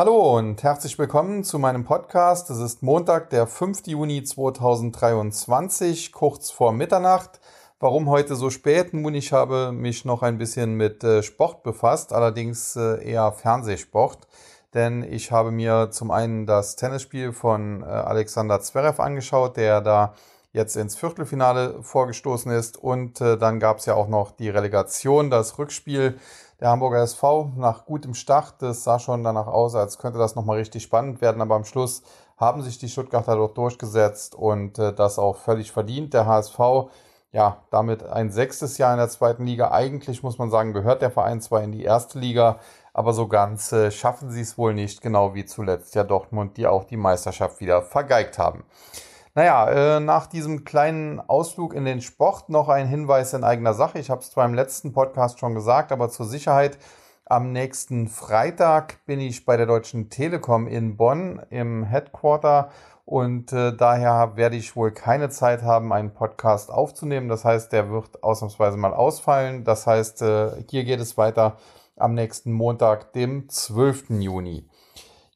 Hallo und herzlich willkommen zu meinem Podcast. Es ist Montag, der 5. Juni 2023, kurz vor Mitternacht. Warum heute so spät? Nun, ich habe mich noch ein bisschen mit äh, Sport befasst, allerdings äh, eher Fernsehsport. Denn ich habe mir zum einen das Tennisspiel von äh, Alexander Zverev angeschaut, der da jetzt ins Viertelfinale vorgestoßen ist. Und dann gab es ja auch noch die Relegation, das Rückspiel der Hamburger SV nach gutem Start. Das sah schon danach aus, als könnte das nochmal richtig spannend werden. Aber am Schluss haben sich die Stuttgarter dort durchgesetzt und äh, das auch völlig verdient. Der HSV, ja, damit ein sechstes Jahr in der zweiten Liga. Eigentlich muss man sagen, gehört der Verein zwar in die erste Liga, aber so ganz äh, schaffen sie es wohl nicht, genau wie zuletzt ja Dortmund, die auch die Meisterschaft wieder vergeigt haben. Naja, äh, nach diesem kleinen Ausflug in den Sport noch ein Hinweis in eigener Sache. Ich habe es zwar im letzten Podcast schon gesagt, aber zur Sicherheit. Am nächsten Freitag bin ich bei der Deutschen Telekom in Bonn im Headquarter und äh, daher werde ich wohl keine Zeit haben, einen Podcast aufzunehmen. Das heißt, der wird ausnahmsweise mal ausfallen. Das heißt, äh, hier geht es weiter am nächsten Montag, dem 12. Juni.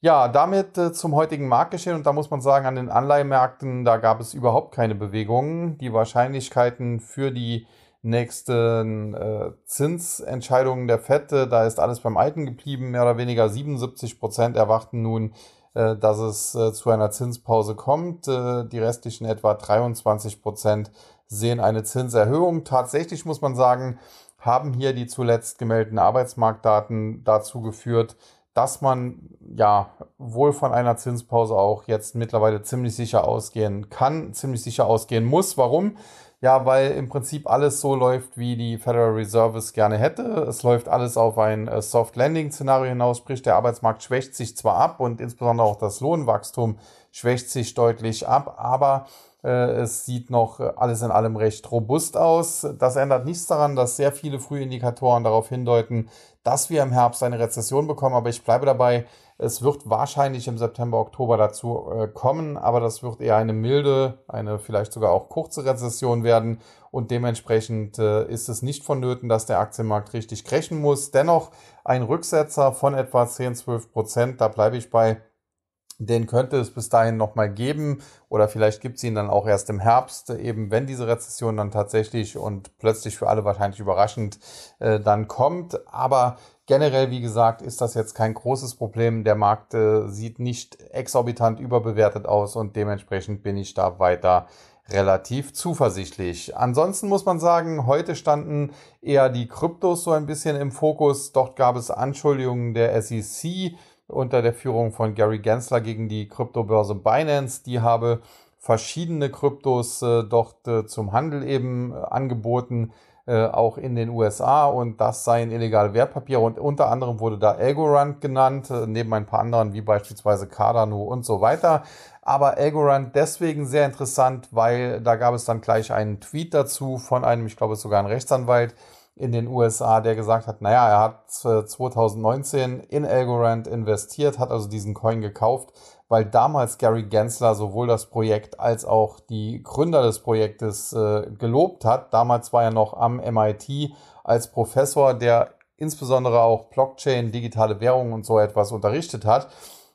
Ja, damit äh, zum heutigen Marktgeschehen und da muss man sagen, an den Anleihmärkten, da gab es überhaupt keine Bewegungen. Die Wahrscheinlichkeiten für die nächsten äh, Zinsentscheidungen der FED, da ist alles beim Alten geblieben, mehr oder weniger 77 Prozent erwarten nun, äh, dass es äh, zu einer Zinspause kommt. Äh, die restlichen etwa 23 Prozent sehen eine Zinserhöhung. Tatsächlich muss man sagen, haben hier die zuletzt gemeldeten Arbeitsmarktdaten dazu geführt, dass man ja wohl von einer Zinspause auch jetzt mittlerweile ziemlich sicher ausgehen kann, ziemlich sicher ausgehen muss. Warum? Ja, weil im Prinzip alles so läuft, wie die Federal Reserve es gerne hätte. Es läuft alles auf ein äh, Soft Landing Szenario hinaus, sprich der Arbeitsmarkt schwächt sich zwar ab und insbesondere auch das Lohnwachstum schwächt sich deutlich ab, aber es sieht noch alles in allem recht robust aus. Das ändert nichts daran, dass sehr viele Frühindikatoren darauf hindeuten, dass wir im Herbst eine Rezession bekommen. Aber ich bleibe dabei, es wird wahrscheinlich im September, Oktober dazu äh, kommen, aber das wird eher eine milde, eine vielleicht sogar auch kurze Rezession werden. Und dementsprechend äh, ist es nicht vonnöten, dass der Aktienmarkt richtig crashen muss. Dennoch ein Rücksetzer von etwa 10, 12 Prozent, da bleibe ich bei den könnte es bis dahin nochmal geben oder vielleicht gibt es ihn dann auch erst im Herbst, eben wenn diese Rezession dann tatsächlich und plötzlich für alle wahrscheinlich überraschend äh, dann kommt. Aber generell, wie gesagt, ist das jetzt kein großes Problem. Der Markt äh, sieht nicht exorbitant überbewertet aus und dementsprechend bin ich da weiter relativ zuversichtlich. Ansonsten muss man sagen, heute standen eher die Kryptos so ein bisschen im Fokus. Dort gab es Anschuldigungen der SEC unter der Führung von Gary Gensler gegen die Kryptobörse Binance. Die habe verschiedene Kryptos äh, dort äh, zum Handel eben äh, angeboten, äh, auch in den USA und das seien illegale Wertpapiere und unter anderem wurde da Algorand genannt, äh, neben ein paar anderen wie beispielsweise Cardano und so weiter. Aber Algorand deswegen sehr interessant, weil da gab es dann gleich einen Tweet dazu von einem, ich glaube sogar ein Rechtsanwalt, in den USA, der gesagt hat, naja, er hat 2019 in Algorand investiert, hat also diesen Coin gekauft, weil damals Gary Gensler sowohl das Projekt als auch die Gründer des Projektes äh, gelobt hat. Damals war er noch am MIT als Professor, der insbesondere auch Blockchain, digitale Währungen und so etwas unterrichtet hat.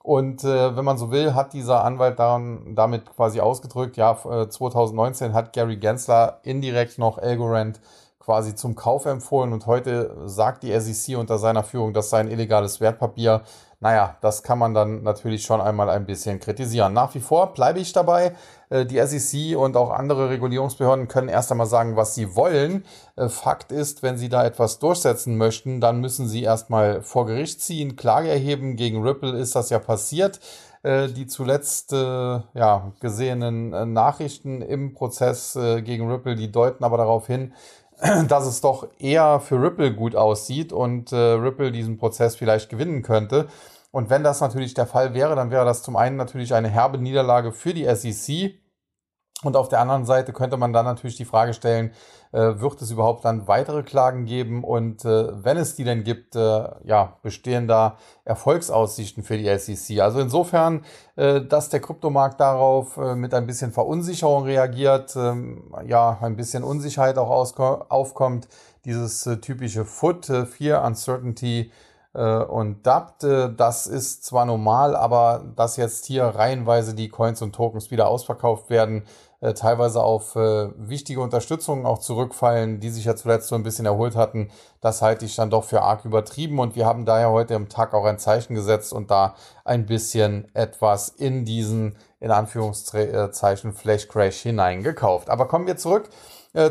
Und äh, wenn man so will, hat dieser Anwalt daran, damit quasi ausgedrückt, ja, 2019 äh, hat Gary Gensler indirekt noch Algorand quasi zum Kauf empfohlen und heute sagt die SEC unter seiner Führung, das sei ein illegales Wertpapier. Naja, das kann man dann natürlich schon einmal ein bisschen kritisieren. Nach wie vor bleibe ich dabei. Äh, die SEC und auch andere Regulierungsbehörden können erst einmal sagen, was sie wollen. Äh, Fakt ist, wenn sie da etwas durchsetzen möchten, dann müssen sie erstmal vor Gericht ziehen, Klage erheben. Gegen Ripple ist das ja passiert äh, die zuletzt ja, gesehenen Nachrichten im Prozess gegen Ripple, die deuten aber darauf hin, dass es doch eher für Ripple gut aussieht und äh, Ripple diesen Prozess vielleicht gewinnen könnte. Und wenn das natürlich der Fall wäre, dann wäre das zum einen natürlich eine herbe Niederlage für die SEC und auf der anderen Seite könnte man dann natürlich die Frage stellen, äh, wird es überhaupt dann weitere Klagen geben? Und äh, wenn es die denn gibt, äh, ja, bestehen da Erfolgsaussichten für die SEC? Also insofern, äh, dass der Kryptomarkt darauf äh, mit ein bisschen Verunsicherung reagiert, ähm, ja, ein bisschen Unsicherheit auch aufkommt, dieses äh, typische FUT, Fear, Uncertainty, und DAPT. Das ist zwar normal, aber dass jetzt hier reihenweise die Coins und Tokens wieder ausverkauft werden, äh, teilweise auf wichtige Unterstützungen auch zurückfallen, die sich ja zuletzt so ein bisschen erholt hatten, das halte ich dann doch für arg übertrieben und wir haben daher heute im Tag auch ein Zeichen gesetzt und da ein bisschen etwas in diesen, in Anführungszeichen, Flash Crash hineingekauft. Aber kommen wir zurück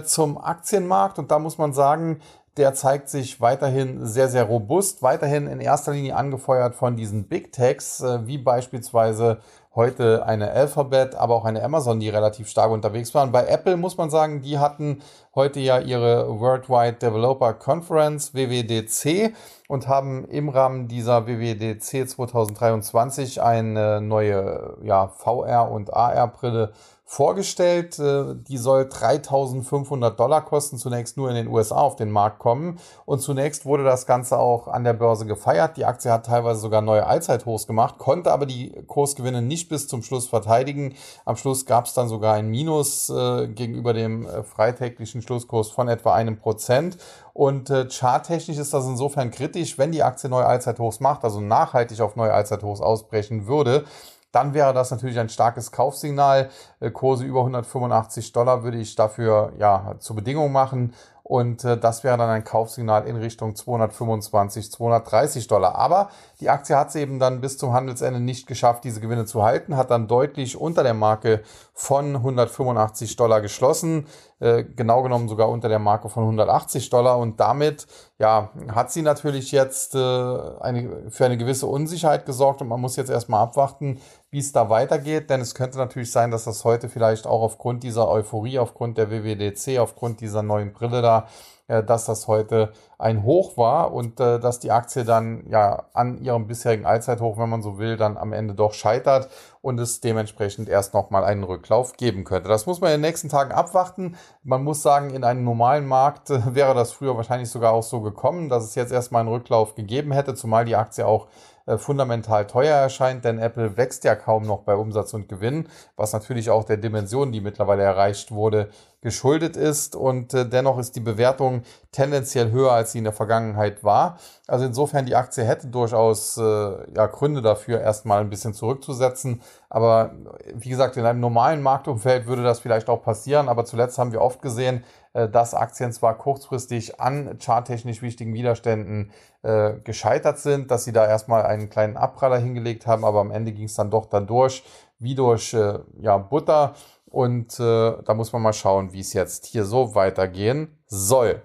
zum Aktienmarkt und da muss man sagen, der zeigt sich weiterhin sehr, sehr robust, weiterhin in erster Linie angefeuert von diesen Big Techs, äh, wie beispielsweise heute eine Alphabet, aber auch eine Amazon, die relativ stark unterwegs waren. Bei Apple muss man sagen, die hatten heute ja ihre Worldwide Developer Conference, WWDC, und haben im Rahmen dieser WWDC 2023 eine neue ja, VR- und AR-Brille vorgestellt. Äh, die soll 3500 Dollar kosten, zunächst nur in den USA auf den Markt kommen. Und zunächst wurde das Ganze auch an der Börse gefeiert. Die Aktie hat teilweise sogar neue Allzeithochs gemacht, konnte aber die Kursgewinne nicht bis zum Schluss verteidigen. Am Schluss gab es dann sogar ein Minus äh, gegenüber dem äh, freitäglichen Schlusskurs von etwa einem Prozent. Und äh, charttechnisch ist das insofern kritisch, wenn die Aktie neue Allzeithochs macht, also nachhaltig auf neue Allzeithochs ausbrechen würde dann wäre das natürlich ein starkes Kaufsignal. Äh, Kurse über 185 Dollar würde ich dafür ja zur Bedingung machen. Und äh, das wäre dann ein Kaufsignal in Richtung 225, 230 Dollar. Aber die Aktie hat es eben dann bis zum Handelsende nicht geschafft, diese Gewinne zu halten, hat dann deutlich unter der Marke von 185 Dollar geschlossen, äh, genau genommen sogar unter der Marke von 180 Dollar. Und damit ja, hat sie natürlich jetzt äh, eine, für eine gewisse Unsicherheit gesorgt und man muss jetzt erstmal abwarten, wie es da weitergeht, denn es könnte natürlich sein, dass das heute vielleicht auch aufgrund dieser Euphorie, aufgrund der WWDC, aufgrund dieser neuen Brille da, äh, dass das heute ein Hoch war und äh, dass die Aktie dann ja an ihrem bisherigen Allzeithoch, wenn man so will, dann am Ende doch scheitert und es dementsprechend erst nochmal einen Rücklauf geben könnte. Das muss man in den nächsten Tagen abwarten. Man muss sagen, in einem normalen Markt äh, wäre das früher wahrscheinlich sogar auch so gekommen, dass es jetzt erstmal einen Rücklauf gegeben hätte, zumal die Aktie auch fundamental teuer erscheint, denn Apple wächst ja kaum noch bei Umsatz und Gewinn, was natürlich auch der Dimension, die mittlerweile erreicht wurde, geschuldet ist. Und äh, dennoch ist die Bewertung tendenziell höher, als sie in der Vergangenheit war. Also insofern, die Aktie hätte durchaus äh, ja, Gründe dafür, erstmal ein bisschen zurückzusetzen. Aber wie gesagt, in einem normalen Marktumfeld würde das vielleicht auch passieren. Aber zuletzt haben wir oft gesehen, äh, dass Aktien zwar kurzfristig an charttechnisch wichtigen Widerständen äh, gescheitert sind, dass sie da erstmal einen kleinen Abpraller hingelegt haben, aber am Ende ging es dann doch dann durch, wie durch äh, ja, Butter. Und äh, da muss man mal schauen, wie es jetzt hier so weitergehen soll.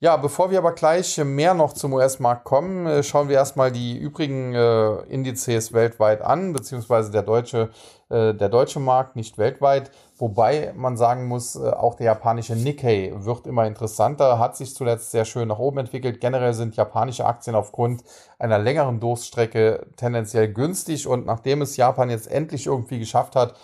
Ja, bevor wir aber gleich mehr noch zum US-Markt kommen, äh, schauen wir erstmal die übrigen äh, Indizes weltweit an, beziehungsweise der deutsche, äh, der deutsche Markt, nicht weltweit. Wobei man sagen muss, äh, auch der japanische Nikkei wird immer interessanter, hat sich zuletzt sehr schön nach oben entwickelt. Generell sind japanische Aktien aufgrund einer längeren Durststrecke tendenziell günstig und nachdem es Japan jetzt endlich irgendwie geschafft hat,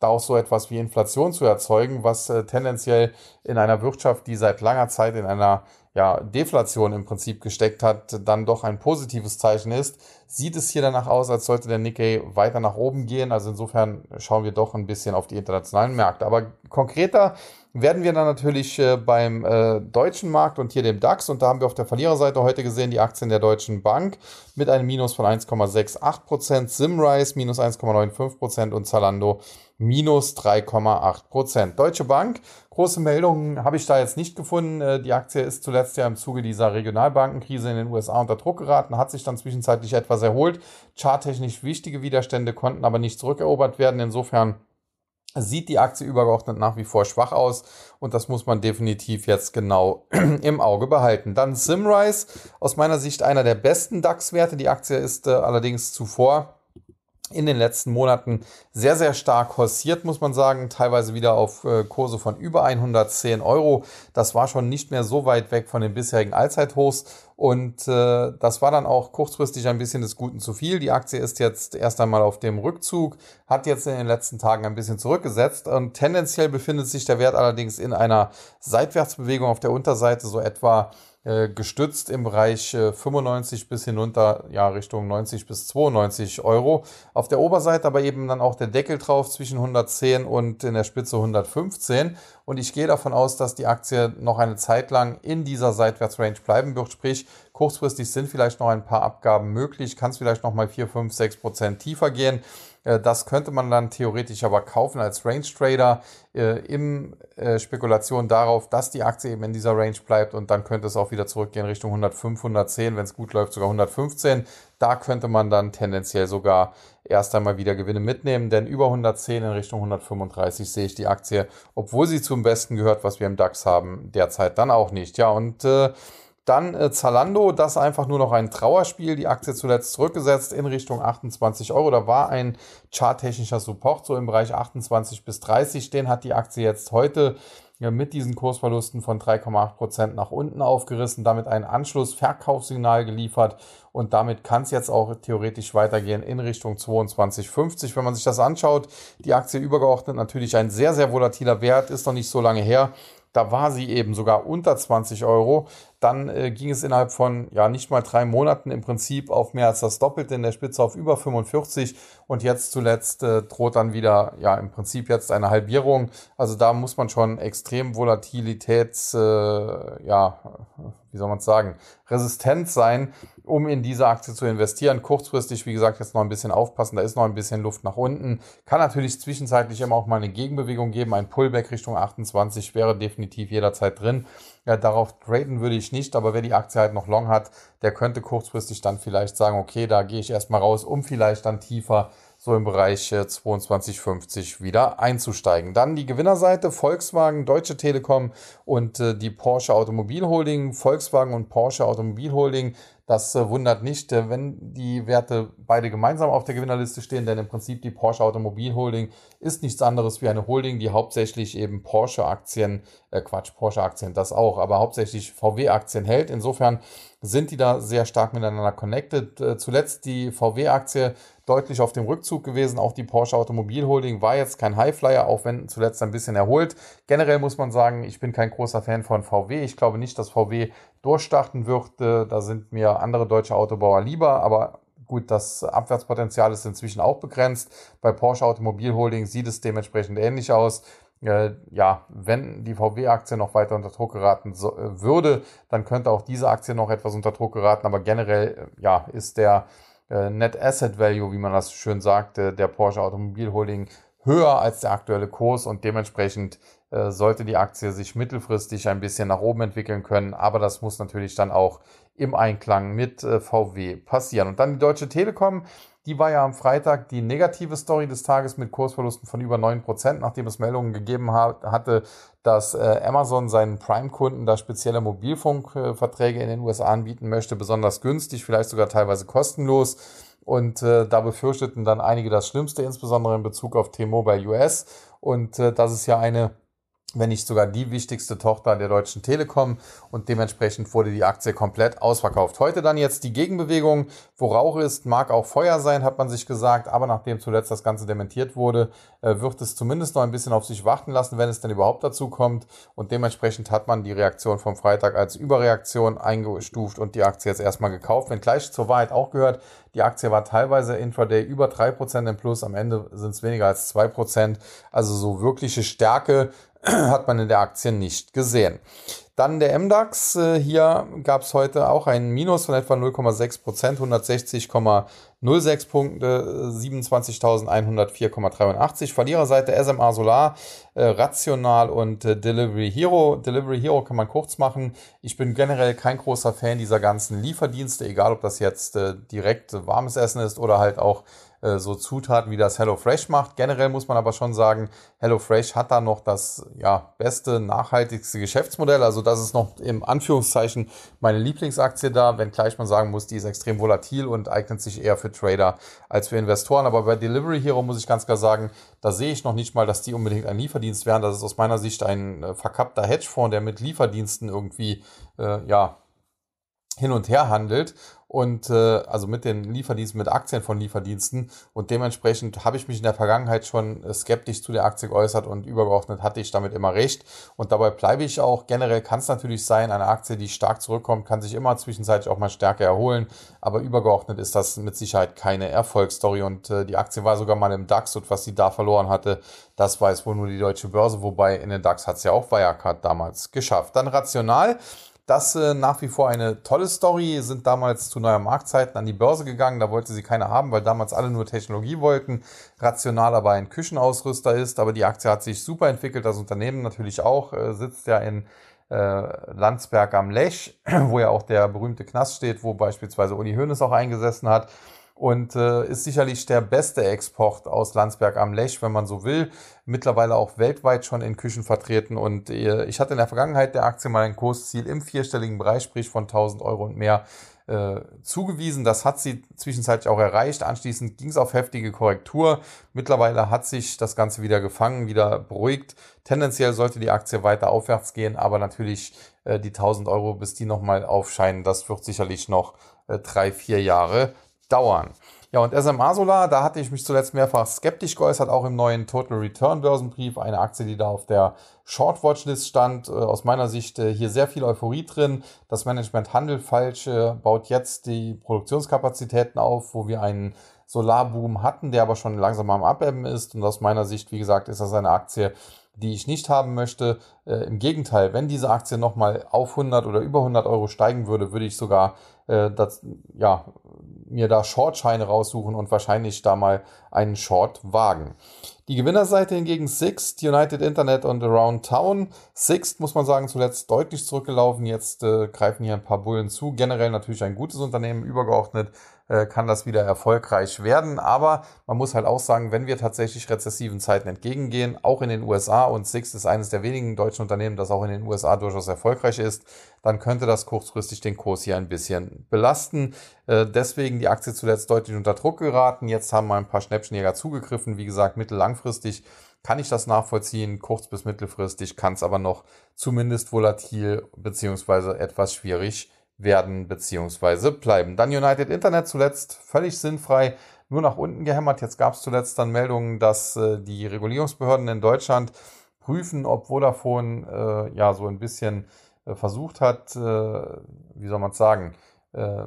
da auch so etwas wie Inflation zu erzeugen, was äh, tendenziell in einer Wirtschaft, die seit langer Zeit in einer ja, Deflation im Prinzip gesteckt hat, dann doch ein positives Zeichen ist, sieht es hier danach aus, als sollte der Nikkei weiter nach oben gehen. Also insofern schauen wir doch ein bisschen auf die internationalen Märkte. Aber konkreter werden wir dann natürlich äh, beim äh, deutschen Markt und hier dem DAX. Und da haben wir auf der Verliererseite heute gesehen die Aktien der Deutschen Bank mit einem Minus von 1,68%, Simrise minus 1,95% und Zalando minus 3,8%. Deutsche Bank, große Meldungen habe ich da jetzt nicht gefunden. Äh, die Aktie ist zuletzt ja im Zuge dieser Regionalbankenkrise in den USA unter Druck geraten, hat sich dann zwischenzeitlich etwas erholt. Charttechnisch wichtige Widerstände konnten aber nicht zurückerobert werden. Insofern sieht die Aktie übergeordnet nach wie vor schwach aus und das muss man definitiv jetzt genau im Auge behalten. Dann Simrise, aus meiner Sicht einer der besten DAX-Werte. Die Aktie ist äh, allerdings zuvor in den letzten Monaten sehr, sehr stark horsiert, muss man sagen. Teilweise wieder auf äh, Kurse von über 110 Euro. Das war schon nicht mehr so weit weg von den bisherigen Allzeithochs. Und äh, das war dann auch kurzfristig ein bisschen des Guten zu viel. Die Aktie ist jetzt erst einmal auf dem Rückzug, hat jetzt in den letzten Tagen ein bisschen zurückgesetzt. Und tendenziell befindet sich der Wert allerdings in einer Seitwärtsbewegung auf der Unterseite so etwa gestützt im Bereich äh, 95 bis hinunter, ja, Richtung 90 bis 92 Euro. Auf der Oberseite aber eben dann auch der Deckel drauf zwischen 110 und in der Spitze 115. Und ich gehe davon aus, dass die Aktie noch eine Zeit lang in dieser Seitwärtsrange bleiben wird. Sprich, Kurzfristig sind vielleicht noch ein paar Abgaben möglich, kann es vielleicht noch mal 4, 5, 6 Prozent tiefer gehen. Äh, das könnte man dann theoretisch aber kaufen als Range Trader äh, im äh, Spekulation darauf, dass die Aktie eben in dieser Range bleibt und dann könnte es auch wieder zurückgehen Richtung 105, 110, wenn es gut läuft sogar 115. Da könnte man dann tendenziell sogar erst einmal wieder Gewinne mitnehmen, denn über 110 in Richtung 135 sehe ich die Aktie, obwohl sie zum Besten gehört, was wir im DAX haben, derzeit dann auch nicht. Ja, und äh, dann äh, Zalando, das einfach nur noch ein Trauerspiel. Die Aktie zuletzt zurückgesetzt in Richtung 28 Euro. Da war ein charttechnischer Support so im Bereich 28 bis 30. Den hat die Aktie jetzt heute ja, mit diesen Kursverlusten von 3,8 Prozent nach unten aufgerissen, damit ein Anschluss-Verkaufssignal geliefert und damit kann es jetzt auch theoretisch weitergehen in Richtung 22,50. Wenn man sich das anschaut, die Aktie übergeordnet natürlich ein sehr, sehr volatiler Wert, ist noch nicht so lange her. Da war sie eben sogar unter 20 Euro. Dann äh, ging es innerhalb von ja nicht mal drei Monaten im Prinzip auf mehr als das Doppelte in der Spitze auf über 45 und jetzt zuletzt äh, droht dann wieder ja im Prinzip jetzt eine Halbierung. Also da muss man schon extrem Volatilitäts äh, ja wie soll man sagen resistent sein, um in diese Aktie zu investieren. Kurzfristig, wie gesagt, jetzt noch ein bisschen aufpassen, da ist noch ein bisschen Luft nach unten. Kann natürlich zwischenzeitlich immer auch mal eine Gegenbewegung geben. Ein Pullback Richtung 28 wäre definitiv jederzeit drin. Ja, darauf traden würde ich nicht, aber wer die Aktie halt noch long hat, der könnte kurzfristig dann vielleicht sagen, okay, da gehe ich erstmal raus, um vielleicht dann tiefer so im Bereich 22,50 wieder einzusteigen. Dann die Gewinnerseite Volkswagen, Deutsche Telekom und äh, die Porsche Automobilholding. Volkswagen und Porsche Automobilholding das äh, wundert nicht, äh, wenn die Werte beide gemeinsam auf der Gewinnerliste stehen, denn im Prinzip die Porsche Automobil Holding ist nichts anderes wie eine Holding, die hauptsächlich eben Porsche-Aktien, äh Quatsch, Porsche-Aktien, das auch, aber hauptsächlich VW-Aktien hält. Insofern sind die da sehr stark miteinander connected. Äh, zuletzt die VW-Aktie deutlich auf dem Rückzug gewesen. Auch die Porsche Automobil Holding war jetzt kein Highflyer, auch wenn zuletzt ein bisschen erholt. Generell muss man sagen, ich bin kein großer Fan von VW. Ich glaube nicht, dass VW durchstarten wird. Da sind mir andere deutsche Autobauer lieber, aber Gut, das Abwärtspotenzial ist inzwischen auch begrenzt. Bei Porsche Automobil Holding sieht es dementsprechend ähnlich aus. Äh, ja, wenn die VW-Aktie noch weiter unter Druck geraten äh, würde, dann könnte auch diese Aktie noch etwas unter Druck geraten. Aber generell, äh, ja, ist der äh, Net Asset Value, wie man das schön sagte, der Porsche Automobil Holding höher als der aktuelle Kurs und dementsprechend äh, sollte die Aktie sich mittelfristig ein bisschen nach oben entwickeln können. Aber das muss natürlich dann auch im Einklang mit äh, VW passieren. Und dann die Deutsche Telekom, die war ja am Freitag die negative Story des Tages mit Kursverlusten von über 9%, nachdem es Meldungen gegeben hat, hatte, dass äh, Amazon seinen Prime-Kunden da spezielle Mobilfunkverträge in den USA anbieten möchte, besonders günstig, vielleicht sogar teilweise kostenlos. Und äh, da befürchteten dann einige das Schlimmste, insbesondere in Bezug auf T-Mobile US. Und äh, das ist ja eine wenn nicht sogar die wichtigste Tochter der Deutschen Telekom und dementsprechend wurde die Aktie komplett ausverkauft. Heute dann jetzt die Gegenbewegung, wo Rauch ist, mag auch Feuer sein, hat man sich gesagt, aber nachdem zuletzt das Ganze dementiert wurde, äh, wird es zumindest noch ein bisschen auf sich warten lassen, wenn es denn überhaupt dazu kommt. Und dementsprechend hat man die Reaktion vom Freitag als Überreaktion eingestuft und die Aktie jetzt erstmal gekauft, wenn gleich zur Wahrheit auch gehört, die Aktie war teilweise intraday über 3% im Plus, am Ende sind es weniger als 2%, also so wirkliche Stärke hat man in der Aktie nicht gesehen. Dann der MDAX. Äh, hier gab es heute auch ein Minus von etwa 0,6 Prozent, 160,06 Punkte, 27.104,83. Verliererseite SMA Solar, äh, Rational und äh, Delivery Hero. Delivery Hero kann man kurz machen. Ich bin generell kein großer Fan dieser ganzen Lieferdienste, egal ob das jetzt direkt warmes Essen ist oder halt auch äh, so Zutaten wie das HelloFresh macht. Generell muss man aber schon sagen, HelloFresh hat da noch das ja, beste, nachhaltigste Geschäftsmodell. Also das ist noch im Anführungszeichen meine Lieblingsaktie da, wenngleich man sagen muss, die ist extrem volatil und eignet sich eher für Trader als für Investoren. Aber bei Delivery Hero muss ich ganz klar sagen, da sehe ich noch nicht mal, dass die unbedingt ein Lieferdienst wären. Das ist aus meiner Sicht ein äh, verkappter Hedgefonds, der mit Lieferdiensten irgendwie äh, ja, hin und her handelt und äh, also mit den Lieferdiensten, mit Aktien von Lieferdiensten. Und dementsprechend habe ich mich in der Vergangenheit schon äh, skeptisch zu der Aktie geäußert und übergeordnet hatte ich damit immer recht. Und dabei bleibe ich auch. Generell kann es natürlich sein, eine Aktie, die stark zurückkommt, kann sich immer zwischenzeitlich auch mal stärker erholen. Aber übergeordnet ist das mit Sicherheit keine Erfolgsstory. Und äh, die Aktie war sogar mal im DAX und was sie da verloren hatte, das weiß wohl nur die deutsche Börse. Wobei in den DAX hat es ja auch Wirecard damals geschafft. Dann rational. Das äh, nach wie vor eine tolle Story, sind damals zu neuer Marktzeiten an die Börse gegangen, da wollte sie keiner haben, weil damals alle nur Technologie wollten, rational aber ein Küchenausrüster ist, aber die Aktie hat sich super entwickelt, das Unternehmen natürlich auch, äh, sitzt ja in äh, Landsberg am Lech, wo ja auch der berühmte Knast steht, wo beispielsweise Uni Hoeneß auch eingesessen hat und äh, ist sicherlich der beste Export aus Landsberg am Lech, wenn man so will. Mittlerweile auch weltweit schon in Küchen vertreten und äh, ich hatte in der Vergangenheit der Aktie mal ein Kursziel im vierstelligen Bereich, sprich von 1000 Euro und mehr äh, zugewiesen. Das hat sie zwischenzeitlich auch erreicht. Anschließend ging es auf heftige Korrektur. Mittlerweile hat sich das Ganze wieder gefangen, wieder beruhigt. Tendenziell sollte die Aktie weiter aufwärts gehen, aber natürlich äh, die 1000 Euro, bis die nochmal aufscheinen, das wird sicherlich noch äh, drei, vier Jahre dauern. Ja, und SMA Solar, da hatte ich mich zuletzt mehrfach skeptisch geäußert, auch im neuen Total Return Börsenbrief, eine Aktie, die da auf der Short Watchlist stand. Äh, aus meiner Sicht äh, hier sehr viel Euphorie drin. Das Management handelt falsch, äh, baut jetzt die Produktionskapazitäten auf, wo wir einen Solarboom hatten, der aber schon langsam am Abebben ist. Und aus meiner Sicht, wie gesagt, ist das eine Aktie, die ich nicht haben möchte. Äh, Im Gegenteil, wenn diese Aktie nochmal auf 100 oder über 100 Euro steigen würde, würde ich sogar äh, das, ja, mir da Shortscheine raussuchen und wahrscheinlich da mal einen Short wagen. Die Gewinnerseite hingegen Sixt, United Internet und Around Town. Sixt muss man sagen, zuletzt deutlich zurückgelaufen. Jetzt äh, greifen hier ein paar Bullen zu. Generell natürlich ein gutes Unternehmen, übergeordnet kann das wieder erfolgreich werden. Aber man muss halt auch sagen, wenn wir tatsächlich rezessiven Zeiten entgegengehen, auch in den USA, und Sixt ist eines der wenigen deutschen Unternehmen, das auch in den USA durchaus erfolgreich ist, dann könnte das kurzfristig den Kurs hier ein bisschen belasten. Äh, deswegen die Aktie zuletzt deutlich unter Druck geraten. Jetzt haben mal ein paar Schnäppchenjäger zugegriffen. Wie gesagt, mittellangfristig kann ich das nachvollziehen. Kurz- bis mittelfristig kann es aber noch zumindest volatil beziehungsweise etwas schwierig werden bzw. bleiben. Dann United Internet zuletzt völlig sinnfrei nur nach unten gehämmert. Jetzt gab es zuletzt dann Meldungen, dass äh, die Regulierungsbehörden in Deutschland prüfen, ob Vodafone äh, ja so ein bisschen äh, versucht hat, äh, wie soll man es sagen, äh,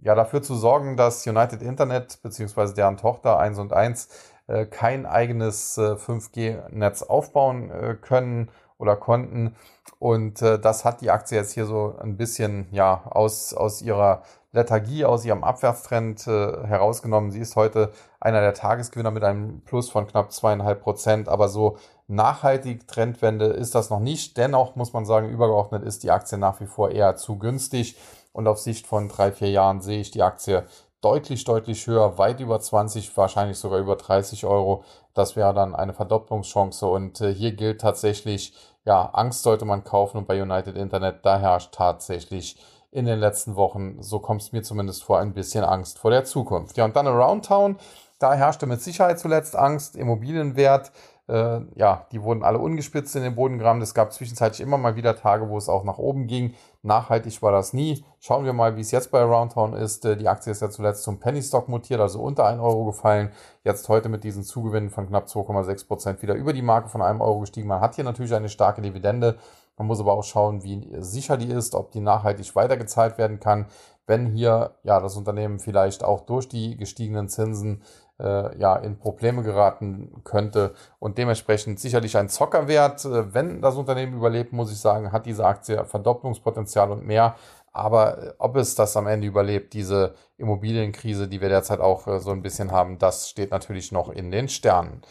ja dafür zu sorgen, dass United Internet bzw. deren Tochter 1 und 1 äh, kein eigenes 5G-Netz aufbauen können oder konnten. Und äh, das hat die Aktie jetzt hier so ein bisschen ja aus, aus ihrer Lethargie, aus ihrem Abwärtstrend äh, herausgenommen. Sie ist heute einer der Tagesgewinner mit einem Plus von knapp zweieinhalb Prozent. Aber so nachhaltig Trendwende ist das noch nicht. Dennoch muss man sagen, übergeordnet ist die Aktie nach wie vor eher zu günstig. Und auf Sicht von drei, vier Jahren sehe ich die Aktie deutlich, deutlich höher, weit über 20, wahrscheinlich sogar über 30 Euro. Das wäre dann eine Verdopplungschance. Und äh, hier gilt tatsächlich, ja, Angst sollte man kaufen und bei United Internet, da herrscht tatsächlich in den letzten Wochen, so kommt es mir zumindest vor, ein bisschen Angst vor der Zukunft. Ja, und dann Around Town, da herrschte mit Sicherheit zuletzt Angst, Immobilienwert äh, ja, die wurden alle ungespitzt in den Boden gerammt. Es gab zwischenzeitlich immer mal wieder Tage, wo es auch nach oben ging. Nachhaltig war das nie. Schauen wir mal, wie es jetzt bei Aroundtown ist. Äh, die Aktie ist ja zuletzt zum Penny Stock mutiert, also unter 1 Euro gefallen. Jetzt heute mit diesen Zugewinnen von knapp 2,6 Prozent wieder über die Marke von einem Euro gestiegen. Man hat hier natürlich eine starke Dividende. Man muss aber auch schauen, wie sicher die ist, ob die nachhaltig weitergezahlt werden kann. Wenn hier ja das Unternehmen vielleicht auch durch die gestiegenen Zinsen äh, ja, in Probleme geraten könnte und dementsprechend sicherlich ein Zockerwert. Äh, wenn das Unternehmen überlebt, muss ich sagen, hat diese Aktie Verdopplungspotenzial und mehr. Aber äh, ob es das am Ende überlebt, diese Immobilienkrise, die wir derzeit auch äh, so ein bisschen haben, das steht natürlich noch in den Sternen.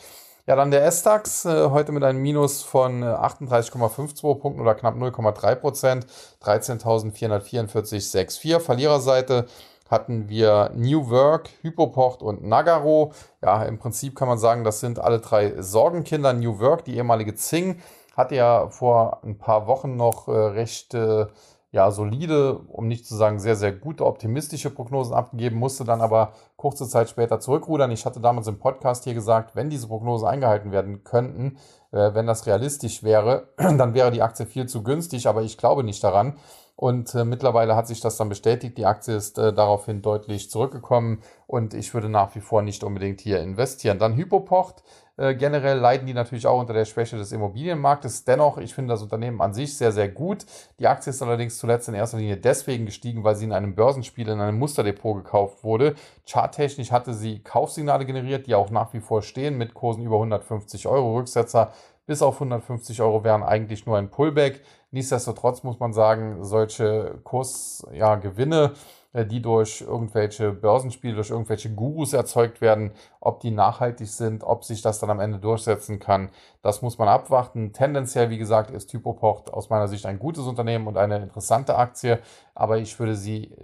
Ja, dann der S-DAX heute mit einem Minus von 38,52 Punkten oder knapp 0,3 Prozent, 13.444,64. Verliererseite hatten wir New Work, Hypoport und Nagaro. Ja, im Prinzip kann man sagen, das sind alle drei Sorgenkinder. New Work, die ehemalige Zing, hatte ja vor ein paar Wochen noch äh, recht äh, ja, solide, um nicht zu sagen sehr, sehr gute, optimistische Prognosen abgegeben, musste dann aber kurze Zeit später zurückrudern. Ich hatte damals im Podcast hier gesagt, wenn diese Prognosen eingehalten werden könnten, äh, wenn das realistisch wäre, dann wäre die Aktie viel zu günstig, aber ich glaube nicht daran. Und äh, mittlerweile hat sich das dann bestätigt. Die Aktie ist äh, daraufhin deutlich zurückgekommen und ich würde nach wie vor nicht unbedingt hier investieren. Dann Hypoport. Äh, generell leiden die natürlich auch unter der Schwäche des Immobilienmarktes. Dennoch, ich finde das Unternehmen an sich sehr, sehr gut. Die Aktie ist allerdings zuletzt in erster Linie deswegen gestiegen, weil sie in einem Börsenspiel in einem Musterdepot gekauft wurde. Chart charttechnisch hatte sie Kaufsignale generiert, die auch nach wie vor stehen mit Kursen über 150 Euro. Rücksetzer bis auf 150 Euro wären eigentlich nur ein Pullback. Nichtsdestotrotz muss man sagen, solche Kursgewinne, ja, äh, die durch irgendwelche Börsenspiele, durch irgendwelche Gurus erzeugt werden, ob die nachhaltig sind, ob sich das dann am Ende durchsetzen kann, das muss man abwarten. Tendenziell, wie gesagt, ist Typopocht aus meiner Sicht ein gutes Unternehmen und eine interessante Aktie, aber ich würde sie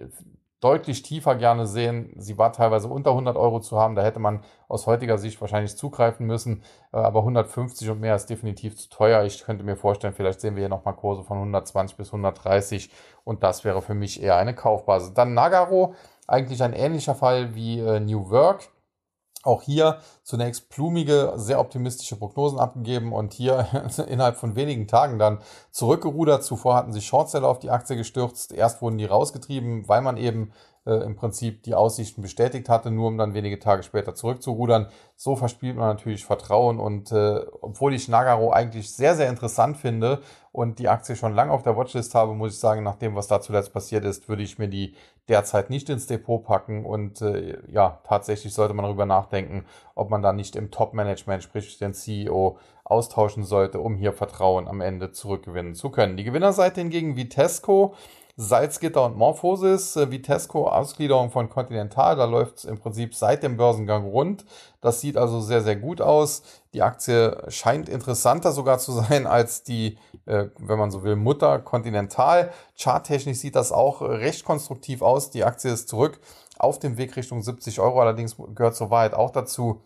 deutlich tiefer gerne sehen. Sie war teilweise unter 100 Euro zu haben. Da hätte man aus heutiger Sicht wahrscheinlich zugreifen müssen. Äh, aber 150 und mehr ist definitiv zu teuer. Ich könnte mir vorstellen, vielleicht sehen wir hier nochmal Kurse von 120 bis 130. Und das wäre für mich eher eine Kaufbasis. Dann Nagaro, eigentlich ein ähnlicher Fall wie äh, New Work. Auch hier zunächst plumige, sehr optimistische Prognosen abgegeben und hier innerhalb von wenigen Tagen dann zurückgerudert. Zuvor hatten sich Shortseller auf die Aktie gestürzt. Erst wurden die rausgetrieben, weil man eben äh, im Prinzip die Aussichten bestätigt hatte, nur um dann wenige Tage später zurückzurudern. So verspielt man natürlich Vertrauen und äh, obwohl ich Nagaro eigentlich sehr, sehr interessant finde und die Aktie schon lange auf der Watchlist habe, muss ich sagen, nach dem, was da zuletzt passiert ist, würde ich mir die derzeit nicht ins Depot packen und äh, ja, tatsächlich sollte man darüber nachdenken, ob man da nicht im Top-Management, sprich den CEO, austauschen sollte, um hier Vertrauen am Ende zurückgewinnen zu können. Die Gewinnerseite hingegen Vitesco Salzgitter und Morphosis, äh, Vitesco, Ausgliederung von Continental, da läuft es im Prinzip seit dem Börsengang rund. Das sieht also sehr, sehr gut aus. Die Aktie scheint interessanter sogar zu sein als die, äh, wenn man so will, Mutter Continental. Charttechnisch sieht das auch recht konstruktiv aus. Die Aktie ist zurück auf dem Weg Richtung 70 Euro. Allerdings gehört zur Wahrheit auch dazu,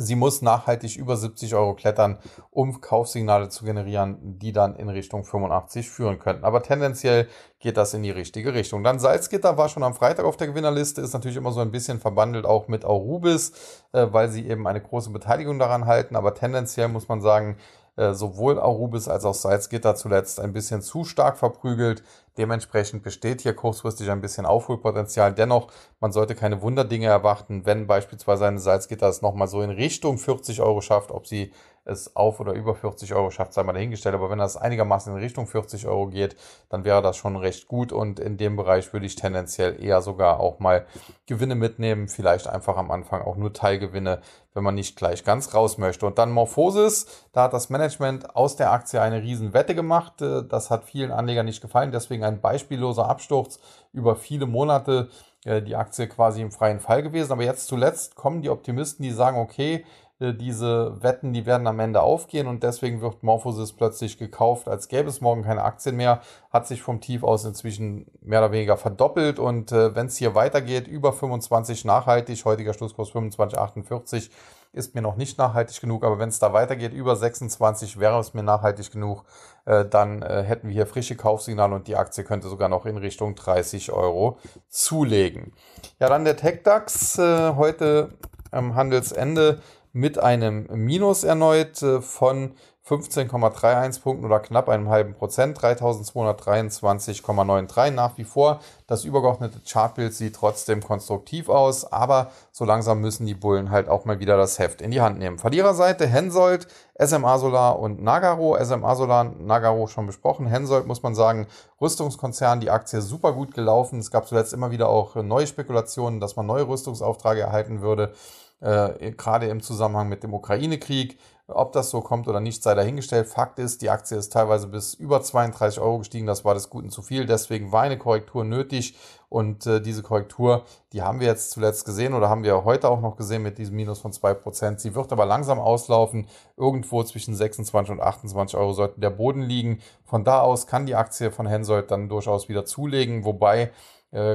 Sie muss nachhaltig über 70 Euro klettern, um Kaufsignale zu generieren, die dann in Richtung 85 führen könnten. Aber tendenziell geht das in die richtige Richtung. Dann Salzgitter war schon am Freitag auf der Gewinnerliste, ist natürlich immer so ein bisschen verbandelt auch mit Aurubis, äh, weil sie eben eine große Beteiligung daran halten. Aber tendenziell muss man sagen, äh, sowohl Arubis als auch Salzgitter zuletzt ein bisschen zu stark verprügelt. Dementsprechend besteht hier kurzfristig ein bisschen Aufholpotenzial. Dennoch, man sollte keine Wunderdinge erwarten, wenn beispielsweise eine Salzgitter es nochmal so in Richtung 40 Euro schafft, ob sie es auf oder über 40 Euro schafft, sei mal dahingestellt. Aber wenn das einigermaßen in Richtung 40 Euro geht, dann wäre das schon recht gut. Und in dem Bereich würde ich tendenziell eher sogar auch mal Gewinne mitnehmen. Vielleicht einfach am Anfang auch nur Teilgewinne, wenn man nicht gleich ganz raus möchte. Und dann Morphosis, da hat das Management aus der Aktie eine Riesenwette gemacht. Äh, das hat vielen Anlegern nicht gefallen. Deswegen ein beispielloser Absturz über viele Monate äh, die Aktie quasi im freien Fall gewesen. Aber jetzt zuletzt kommen die Optimisten, die sagen, okay, diese Wetten, die werden am Ende aufgehen und deswegen wird Morphosis plötzlich gekauft, als gäbe es morgen keine Aktien mehr, hat sich vom Tief aus inzwischen mehr oder weniger verdoppelt und äh, wenn es hier weitergeht, über 25 nachhaltig, heutiger Schlusskurs 25,48, ist mir noch nicht nachhaltig genug, aber wenn es da weitergeht, über 26 wäre es mir nachhaltig genug, äh, dann äh, hätten wir hier frische Kaufsignale und die Aktie könnte sogar noch in Richtung 30 Euro zulegen. Ja, dann der TechDAX äh, heute am Handelsende mit einem Minus erneut äh, von 15,31 Punkten oder knapp einem halben Prozent, 3223,93 nach wie vor. Das übergeordnete Chartbild sieht trotzdem konstruktiv aus, aber so langsam müssen die Bullen halt auch mal wieder das Heft in die Hand nehmen. Verliererseite Hensoldt, SMA Solar und Nagaro. SMA Solar, Nagaro schon besprochen. Hensoldt muss man sagen, Rüstungskonzern, die Aktie super gut gelaufen. Es gab zuletzt immer wieder auch neue Spekulationen, dass man neue Rüstungsaufträge erhalten würde äh, gerade im Zusammenhang mit dem Ukraine-Krieg. Ob das so kommt oder nicht, sei dahingestellt. Fakt ist, die Aktie ist teilweise bis über 32 Euro gestiegen. Das war des Guten zu viel. Deswegen war eine Korrektur nötig. Und äh, diese Korrektur, die haben wir jetzt zuletzt gesehen oder haben wir heute auch noch gesehen mit diesem Minus von 2%. Sie wird aber langsam auslaufen. Irgendwo zwischen 26 und 28 Euro sollte der Boden liegen. Von da aus kann die Aktie von Hensoldt dann durchaus wieder zulegen. Wobei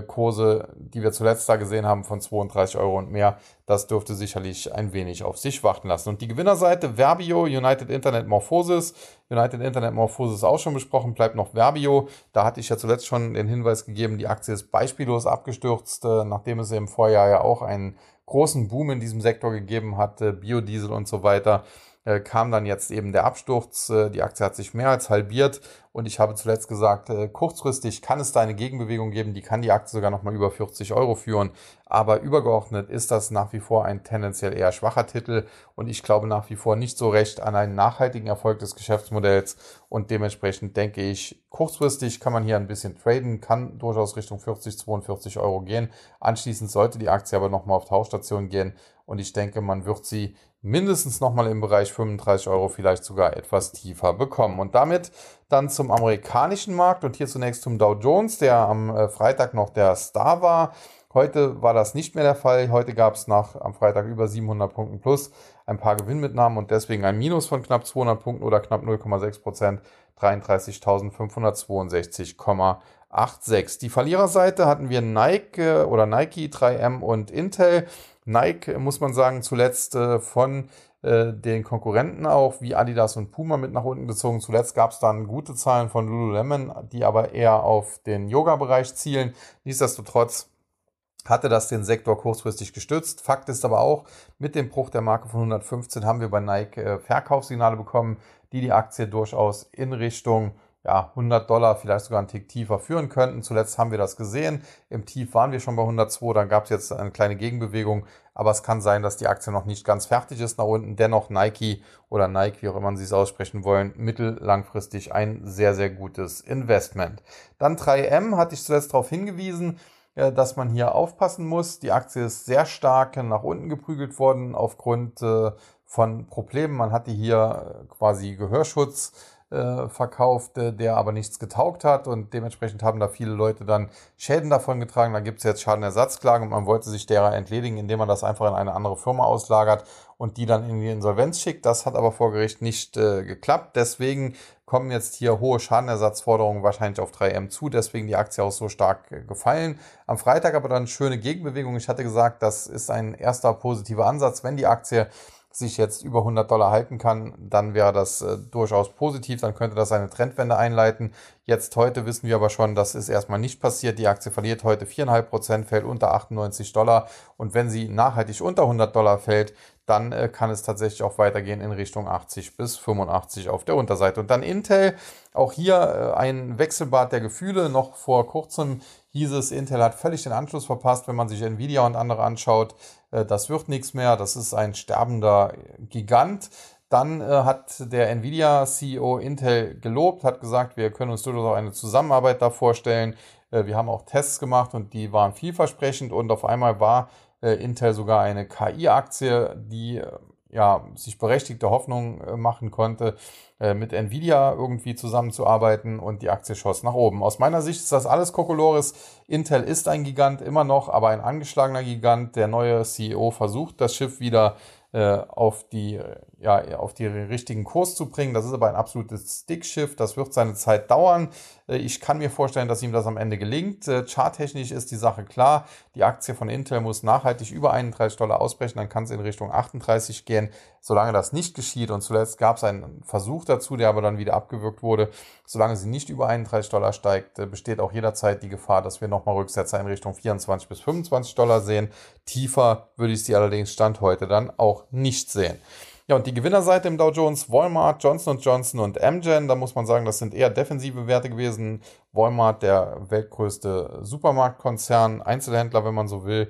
Kurse, die wir zuletzt da gesehen haben, von 32 Euro und mehr. Das dürfte sicherlich ein wenig auf sich warten lassen. Und die Gewinnerseite Verbio, United Internet Morphosis. United Internet Morphosis auch schon besprochen, bleibt noch Verbio. Da hatte ich ja zuletzt schon den Hinweis gegeben, die Aktie ist beispiellos abgestürzt, äh, nachdem es im Vorjahr ja auch einen großen Boom in diesem Sektor gegeben hat, Biodiesel und so weiter. Äh, kam dann jetzt eben der Absturz. Äh, die Aktie hat sich mehr als halbiert und ich habe zuletzt gesagt, äh, kurzfristig kann es da eine Gegenbewegung geben, die kann die Aktie sogar nochmal über 40 Euro führen. Aber übergeordnet ist das nach wie vor ein tendenziell eher schwacher Titel und ich glaube nach wie vor nicht so recht an einen nachhaltigen Erfolg des Geschäftsmodells und dementsprechend denke ich, kurzfristig kann man hier ein bisschen traden, kann durchaus Richtung 40, 42 Euro gehen. Anschließend sollte die Aktie aber nochmal auf Tauschstation gehen und ich denke, man wird sie mindestens nochmal im Bereich 35 Euro, vielleicht sogar etwas tiefer bekommen. Und damit dann zum amerikanischen Markt und hier zunächst zum Dow Jones, der am äh, Freitag noch der Star war. Heute war das nicht mehr der Fall. Heute gab es nach am Freitag über 700 Punkten plus ein paar Gewinnmitnahmen und deswegen ein Minus von knapp 200 Punkten oder knapp 0,6 Prozent. 33.562,86. Die Verliererseite hatten wir Nike äh, oder Nike, 3M und Intel. Nike, muss man sagen, zuletzt äh, von äh, den Konkurrenten auch, wie Adidas und Puma mit nach unten gezogen. Zuletzt gab es dann gute Zahlen von Lululemon, die aber eher auf den Yoga-Bereich zielen. Nichtsdestotrotz hatte das den Sektor kurzfristig gestützt. Fakt ist aber auch, mit dem Bruch der Marke von 115 haben wir bei Nike äh, Verkaufssignale bekommen, die die Aktie durchaus in Richtung ja, 100 Dollar, vielleicht sogar einen Tick tiefer führen könnten. Zuletzt haben wir das gesehen. Im Tief waren wir schon bei 102, dann gab es jetzt eine kleine Gegenbewegung. Aber es kann sein, dass die Aktie noch nicht ganz fertig ist nach unten. Dennoch Nike oder Nike, wie auch immer Sie es aussprechen wollen, mittellangfristig ein sehr, sehr gutes Investment. Dann 3M hatte ich zuletzt darauf hingewiesen, äh, dass man hier aufpassen muss. Die Aktie ist sehr stark nach unten geprügelt worden aufgrund äh, von Problemen. Man hatte hier äh, quasi Gehörschutz äh, verkauft, der aber nichts getaugt hat und dementsprechend haben da viele Leute dann Schäden davon getragen. Da gibt es jetzt Schadenersatzklagen und man wollte sich derer entledigen, indem man das einfach in eine andere Firma auslagert und die dann in die Insolvenz schickt. Das hat aber vor Gericht nicht äh, geklappt. Deswegen kommen jetzt hier hohe Schadenersatzforderungen wahrscheinlich auf 3M zu. Deswegen die Aktie auch so stark äh, gefallen. Am Freitag aber dann schöne Gegenbewegung. Ich hatte gesagt, das ist ein erster positiver Ansatz. Wenn die Aktie sich jetzt über 100 Dollar halten kann, dann wäre das äh, durchaus positiv. Dann könnte das eine Trendwende einleiten. Jetzt heute wissen wir aber schon, das ist erstmal nicht passiert. Die Aktie verliert heute 4,5 Prozent, fällt unter 98 Dollar. Und wenn sie nachhaltig unter 100 Dollar fällt, dann äh, kann es tatsächlich auch weitergehen in Richtung 80 bis 85 auf der Unterseite. Und dann Intel, auch hier äh, ein Wechselbad der Gefühle. Noch vor kurzem hieß es, Intel hat völlig den Anschluss verpasst, wenn man sich Nvidia und andere anschaut. Äh, das wird nichts mehr, das ist ein sterbender Gigant. Dann äh, hat der Nvidia-CEO Intel gelobt, hat gesagt, wir können uns durchaus auch eine Zusammenarbeit da vorstellen. Äh, wir haben auch Tests gemacht und die waren vielversprechend und auf einmal war Intel sogar eine KI-Aktie, die ja, sich berechtigte Hoffnung äh, machen konnte, mit Nvidia irgendwie zusammenzuarbeiten und die Aktie schoss nach oben. Aus meiner Sicht ist das alles Kokolores. Intel ist ein Gigant immer noch, aber ein angeschlagener Gigant. Der neue CEO versucht, das Schiff wieder äh, auf, die, ja, auf die richtigen Kurs zu bringen. Das ist aber ein absolutes Stickschiff. Das wird seine Zeit dauern. Äh, ich kann mir vorstellen, dass ihm das am Ende gelingt. Äh, charttechnisch ist die Sache klar. Die Aktie von Intel muss nachhaltig über 31 Dollar ausbrechen. Dann kann es in Richtung 38 gehen. Solange das nicht geschieht und zuletzt gab es einen Versuch dazu, der aber dann wieder abgewürgt wurde. Solange sie nicht über 31 Dollar steigt, besteht auch jederzeit die Gefahr, dass wir nochmal Rücksetzer in Richtung 24 bis 25 Dollar sehen. Tiefer würde ich sie allerdings Stand heute dann auch nicht sehen. Ja, und die Gewinnerseite im Dow Jones, Walmart, Johnson Johnson und Amgen, da muss man sagen, das sind eher defensive Werte gewesen. Walmart, der weltgrößte Supermarktkonzern, Einzelhändler, wenn man so will.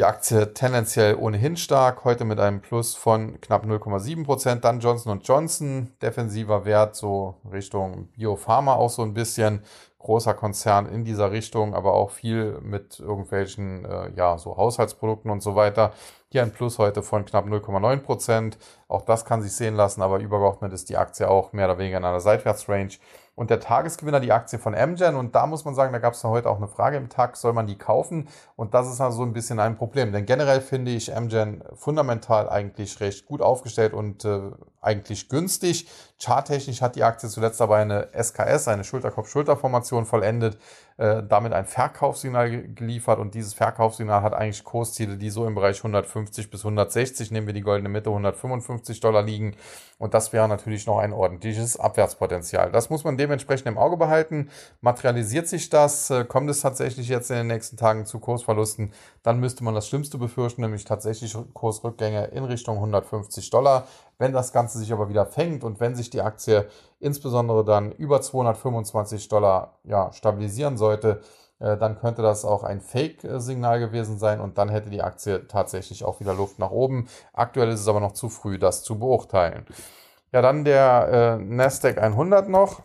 Die Aktie tendenziell ohnehin stark, heute mit einem Plus von knapp 0,7 Prozent. Dann Johnson Johnson, defensiver Wert, so Richtung Biopharma auch so ein bisschen großer Konzern in dieser Richtung, aber auch viel mit irgendwelchen, äh, ja, so Haushaltsprodukten und so weiter. Hier ein Plus heute von knapp 0,9 Prozent. Auch das kann sich sehen lassen, aber übergeordnet ist die Aktie auch mehr oder weniger in einer Seitwärtsrange. Und der Tagesgewinner, die Aktie von Amgen. Und da muss man sagen, da gab es heute auch eine Frage im Tag, soll man die kaufen? Und das ist also ein bisschen ein Problem. Denn generell finde ich Amgen fundamental eigentlich recht gut aufgestellt und äh, eigentlich günstig. Charttechnisch hat die Aktie zuletzt aber eine SKS, eine Schulterkopf-Schulterformation vollendet, äh, damit ein Verkaufssignal geliefert. Und dieses Verkaufssignal hat eigentlich Kursziele, die so im Bereich 150 bis 160, nehmen wir die goldene Mitte, 155 Dollar liegen. Und das wäre natürlich noch ein ordentliches Abwärtspotenzial. Das muss man dementsprechend im Auge behalten. Materialisiert sich das, äh, kommt es tatsächlich jetzt in den nächsten Tagen zu Kursverlusten, dann müsste man das Schlimmste befürchten, nämlich tatsächlich Kursrückgänge in Richtung 150 Dollar. Wenn das Ganze sich aber wieder fängt und wenn sich die Aktie insbesondere dann über 225 Dollar ja, stabilisieren sollte, äh, dann könnte das auch ein Fake-Signal gewesen sein und dann hätte die Aktie tatsächlich auch wieder Luft nach oben. Aktuell ist es aber noch zu früh, das zu beurteilen. Ja, dann der äh, Nasdaq 100 noch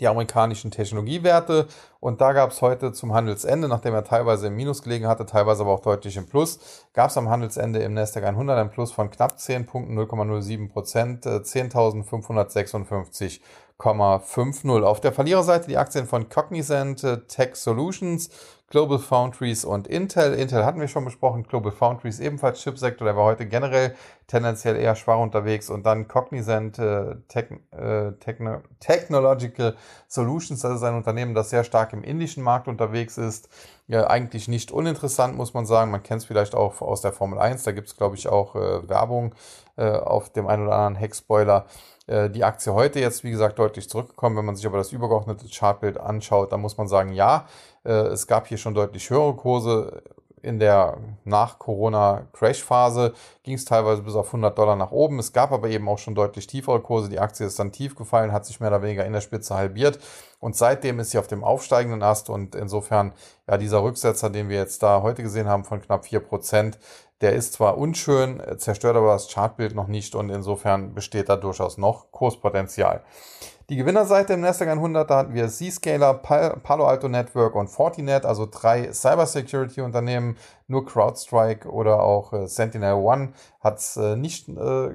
die amerikanischen Technologiewerte. Und da gab es heute zum Handelsende, nachdem er teilweise im Minus gelegen hatte, teilweise aber auch deutlich im Plus, gab es am Handelsende im Nasdaq 100 ein Plus von knapp 10 Punkten, 0,07 Prozent, 10.556 0,50. Auf der Verliererseite die Aktien von Cognizant äh, Tech Solutions, Global Foundries und Intel. Intel hatten wir schon besprochen, Global Foundries ebenfalls Chipsektor, der war heute generell tendenziell eher schwach unterwegs und dann Cognizant äh, Techn äh, Techno Technological Solutions, das ist ein Unternehmen, das sehr stark im indischen Markt unterwegs ist. Ja, eigentlich nicht uninteressant, muss man sagen. Man kennt es vielleicht auch aus der Formel 1, da gibt es, glaube ich, auch äh, Werbung äh, auf dem einen oder anderen Heckspoiler. Äh, die Aktie heute jetzt, wie gesagt, deutlich zurückgekommen. Wenn man sich aber das übergeordnete Chartbild anschaut, dann muss man sagen, ja, äh, es gab hier schon deutlich höhere Kurse. In der Nach-Corona-Crash-Phase ging es teilweise bis auf 100 Dollar nach oben. Es gab aber eben auch schon deutlich tiefere Kurse. Die Aktie ist dann tief gefallen, hat sich mehr oder weniger in der Spitze halbiert. Und seitdem ist sie auf dem aufsteigenden Ast. Und insofern, ja, dieser Rücksetzer, den wir jetzt da heute gesehen haben von knapp 4 Prozent, der ist zwar unschön, zerstört aber das Chartbild noch nicht und insofern besteht da durchaus noch Kurspotenzial. Die Gewinnerseite im Nasdaq 100, da hatten wir Zscaler, Palo Alto Network und Fortinet, also drei Cybersecurity-Unternehmen. Nur CrowdStrike oder auch äh, Sentinel One hat es äh, nicht äh,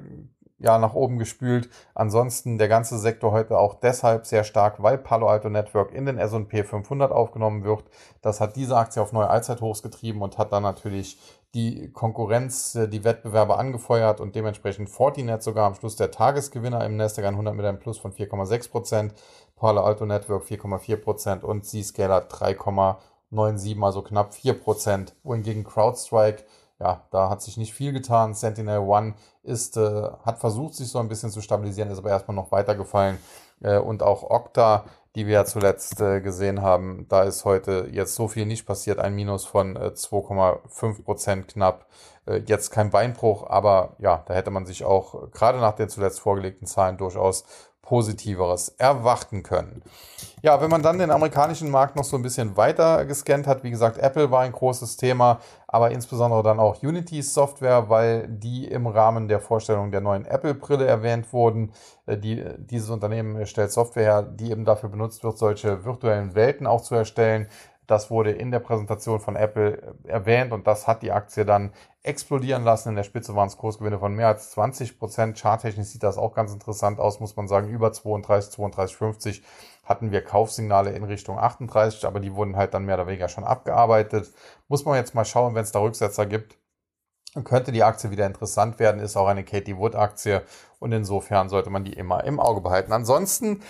ja, nach oben gespült. Ansonsten der ganze Sektor heute auch deshalb sehr stark, weil Palo Alto Network in den S&P 500 aufgenommen wird. Das hat diese Aktie auf neue Allzeithochs getrieben und hat dann natürlich die Konkurrenz, äh, die Wettbewerber angefeuert und dementsprechend Fortinet sogar am Schluss der Tagesgewinner im Nasdaq 100 mit einem Plus von 4,6%, Palo Alto Network 4,4% und Zscaler 3,97, also knapp 4%, wohingegen CrowdStrike ja, da hat sich nicht viel getan. Sentinel One ist, äh, hat versucht, sich so ein bisschen zu stabilisieren, ist aber erstmal noch weitergefallen. Äh, und auch Okta, die wir ja zuletzt äh, gesehen haben, da ist heute jetzt so viel nicht passiert. Ein Minus von 2,5 äh, Prozent knapp. Äh, jetzt kein Beinbruch, aber ja, da hätte man sich auch gerade nach den zuletzt vorgelegten Zahlen durchaus Positiveres erwarten können. Ja, wenn man dann den amerikanischen Markt noch so ein bisschen weiter gescannt hat, wie gesagt, Apple war ein großes Thema, aber insbesondere dann auch Unity Software, weil die im Rahmen der Vorstellung der neuen Apple-Brille erwähnt wurden. Äh, die, dieses Unternehmen stellt Software her, die eben dafür benutzt wird, solche virtuellen Welten auch zu erstellen. Das wurde in der Präsentation von Apple erwähnt und das hat die Aktie dann explodieren lassen. In der Spitze waren es Kursgewinne von mehr als 20 Prozent. Charttechnisch sieht das auch ganz interessant aus, muss man sagen. Über 32, 32, 50 hatten wir Kaufsignale in Richtung 38, aber die wurden halt dann mehr oder weniger schon abgearbeitet. Muss man jetzt mal schauen, wenn es da Rücksetzer gibt. Könnte die Aktie wieder interessant werden, ist auch eine Katie Wood Aktie und insofern sollte man die immer im Auge behalten. Ansonsten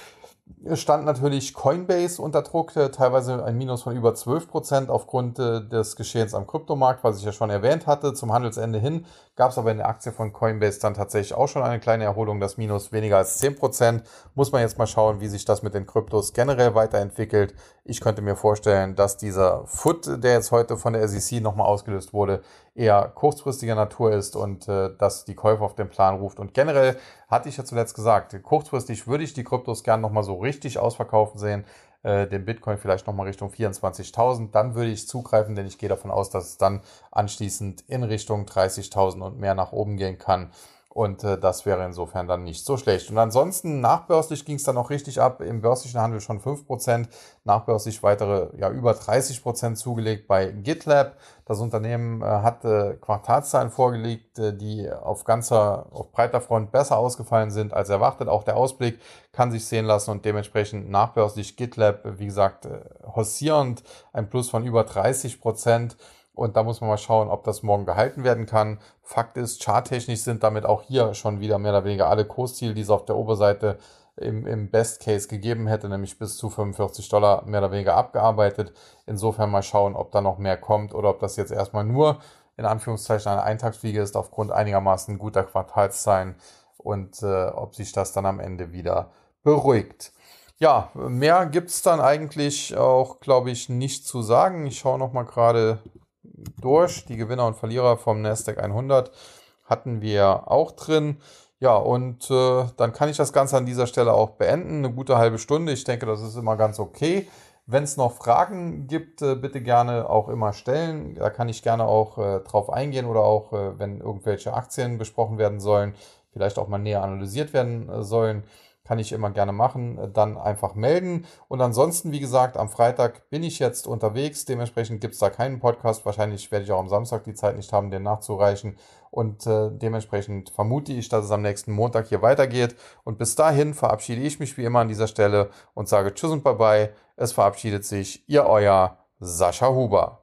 stand natürlich Coinbase unter Druck, teilweise ein Minus von über 12 Prozent aufgrund äh, des Geschehens am Kryptomarkt, was ich ja schon erwähnt hatte. Zum Handelsende hin gab es aber in der Aktie von Coinbase dann tatsächlich auch schon eine kleine Erholung, das Minus weniger als 10 Prozent. Muss man jetzt mal schauen, wie sich das mit den Kryptos generell weiterentwickelt. Ich könnte mir vorstellen, dass dieser Foot, der jetzt heute von der SEC nochmal ausgelöst wurde, eher kurzfristiger Natur ist und äh, dass die Käufer auf den Plan ruft. Und generell hatte ich ja zuletzt gesagt, kurzfristig würde ich die Kryptos gerne nochmal so richtig ausverkaufen sehen, äh, den Bitcoin vielleicht nochmal Richtung 24.000. Dann würde ich zugreifen, denn ich gehe davon aus, dass es dann anschließend in Richtung 30.000 und mehr nach oben gehen kann. Und äh, das wäre insofern dann nicht so schlecht. Und ansonsten nachbörslich ging es dann auch richtig ab. Im börslichen Handel schon 5%, nachbörslich weitere ja, über 30% zugelegt bei GitLab. Das Unternehmen äh, hat äh, Quartalszahlen vorgelegt, äh, die auf ganzer, auf breiter Front besser ausgefallen sind als erwartet. Auch der Ausblick kann sich sehen lassen und dementsprechend nachbörslich GitLab, wie gesagt, äh, hossierend ein Plus von über 30 Prozent. Und da muss man mal schauen, ob das morgen gehalten werden kann. Fakt ist, charttechnisch sind damit auch hier schon wieder mehr oder weniger alle Kursziele, die es auf der Oberseite im, im Best Case gegeben hätte, nämlich bis zu 45 Dollar mehr oder weniger abgearbeitet. Insofern mal schauen, ob da noch mehr kommt oder ob das jetzt erstmal nur in Anführungszeichen eine Eintagsfliege ist aufgrund einigermaßen guter Quartalszahlen und äh, ob sich das dann am Ende wieder beruhigt. Ja, mehr gibt es dann eigentlich auch, glaube ich, nicht zu sagen. Ich schaue noch mal gerade durch. Die Gewinner und Verlierer vom Nasdaq 100 hatten wir auch drin. Ja, und äh, dann kann ich das Ganze an dieser Stelle auch beenden. Eine gute halbe Stunde. Ich denke, das ist immer ganz okay. Wenn es noch Fragen gibt, äh, bitte gerne auch immer stellen. Da kann ich gerne auch äh, drauf eingehen oder auch, äh, wenn irgendwelche Aktien besprochen werden sollen, vielleicht auch mal näher analysiert werden äh, sollen kann ich immer gerne machen, äh, dann einfach melden. Und ansonsten, wie gesagt, am Freitag bin ich jetzt unterwegs. Dementsprechend gibt es da keinen Podcast. Wahrscheinlich werde ich auch am Samstag die Zeit nicht haben, den nachzureichen. Und äh, dementsprechend vermute ich, dass es am nächsten Montag hier weitergeht. Und bis dahin verabschiede ich mich wie immer an dieser Stelle und sage Tschüss und Bye-bye. Es verabschiedet sich Ihr Euer Sascha Huber.